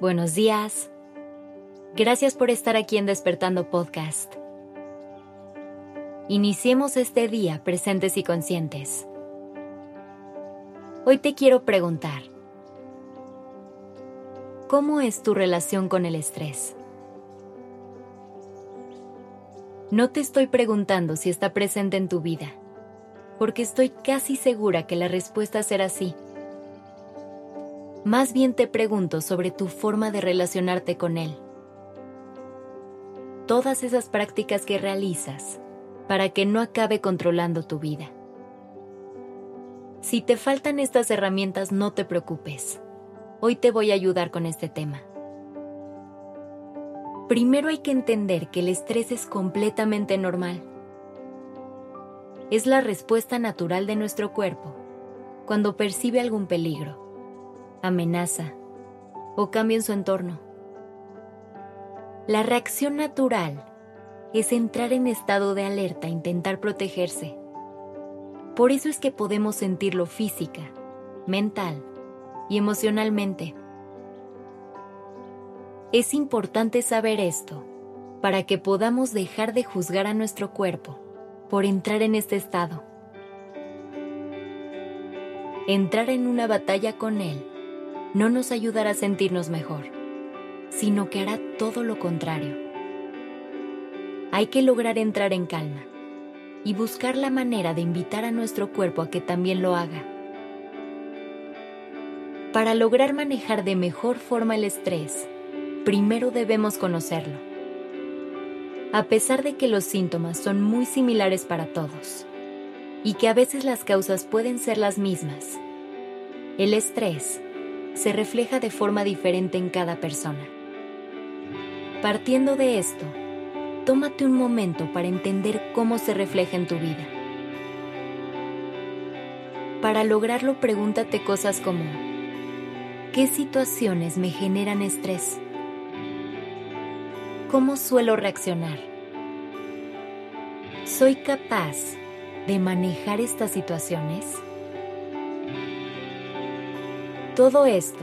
buenos días. Gracias por estar aquí en Despertando Podcast. Iniciemos este día presentes y conscientes. Hoy te quiero preguntar, ¿cómo es tu relación con el estrés? No te estoy preguntando si está presente en tu vida, porque estoy casi segura que la respuesta será sí. Más bien te pregunto sobre tu forma de relacionarte con Él. Todas esas prácticas que realizas para que no acabe controlando tu vida. Si te faltan estas herramientas, no te preocupes. Hoy te voy a ayudar con este tema. Primero hay que entender que el estrés es completamente normal. Es la respuesta natural de nuestro cuerpo cuando percibe algún peligro amenaza o cambio en su entorno. La reacción natural es entrar en estado de alerta e intentar protegerse. Por eso es que podemos sentirlo física, mental y emocionalmente. Es importante saber esto para que podamos dejar de juzgar a nuestro cuerpo por entrar en este estado. Entrar en una batalla con él no nos ayudará a sentirnos mejor, sino que hará todo lo contrario. Hay que lograr entrar en calma y buscar la manera de invitar a nuestro cuerpo a que también lo haga. Para lograr manejar de mejor forma el estrés, primero debemos conocerlo. A pesar de que los síntomas son muy similares para todos y que a veces las causas pueden ser las mismas, el estrés se refleja de forma diferente en cada persona. Partiendo de esto, tómate un momento para entender cómo se refleja en tu vida. Para lograrlo, pregúntate cosas como, ¿qué situaciones me generan estrés? ¿Cómo suelo reaccionar? ¿Soy capaz de manejar estas situaciones? Todo esto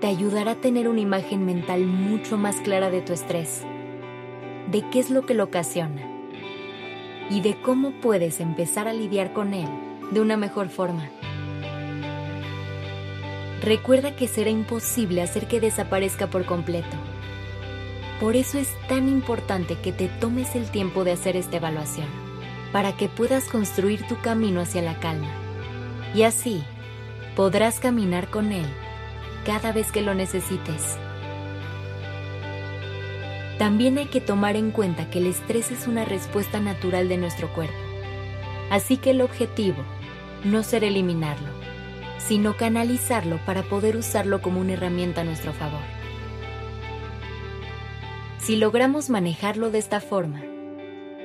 te ayudará a tener una imagen mental mucho más clara de tu estrés, de qué es lo que lo ocasiona y de cómo puedes empezar a lidiar con él de una mejor forma. Recuerda que será imposible hacer que desaparezca por completo. Por eso es tan importante que te tomes el tiempo de hacer esta evaluación, para que puedas construir tu camino hacia la calma. Y así, podrás caminar con Él cada vez que lo necesites. También hay que tomar en cuenta que el estrés es una respuesta natural de nuestro cuerpo. Así que el objetivo no será eliminarlo, sino canalizarlo para poder usarlo como una herramienta a nuestro favor. Si logramos manejarlo de esta forma,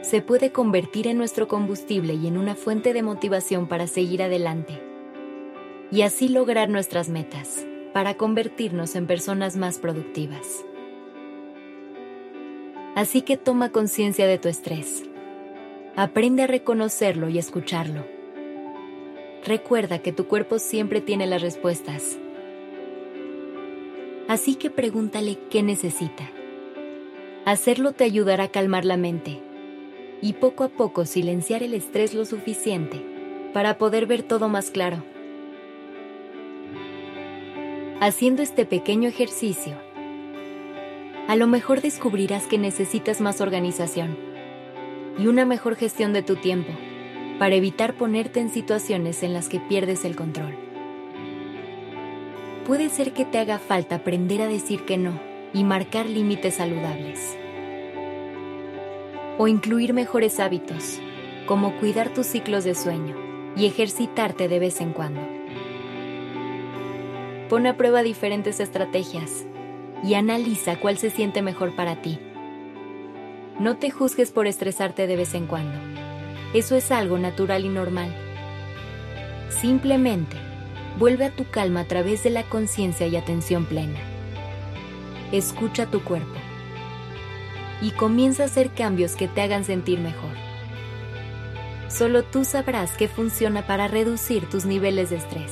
se puede convertir en nuestro combustible y en una fuente de motivación para seguir adelante y así lograr nuestras metas para convertirnos en personas más productivas. Así que toma conciencia de tu estrés. Aprende a reconocerlo y escucharlo. Recuerda que tu cuerpo siempre tiene las respuestas. Así que pregúntale qué necesita. Hacerlo te ayudará a calmar la mente y poco a poco silenciar el estrés lo suficiente para poder ver todo más claro. Haciendo este pequeño ejercicio, a lo mejor descubrirás que necesitas más organización y una mejor gestión de tu tiempo para evitar ponerte en situaciones en las que pierdes el control. Puede ser que te haga falta aprender a decir que no y marcar límites saludables. O incluir mejores hábitos, como cuidar tus ciclos de sueño y ejercitarte de vez en cuando. Pon a prueba diferentes estrategias y analiza cuál se siente mejor para ti. No te juzgues por estresarte de vez en cuando. Eso es algo natural y normal. Simplemente vuelve a tu calma a través de la conciencia y atención plena. Escucha tu cuerpo y comienza a hacer cambios que te hagan sentir mejor. Solo tú sabrás qué funciona para reducir tus niveles de estrés.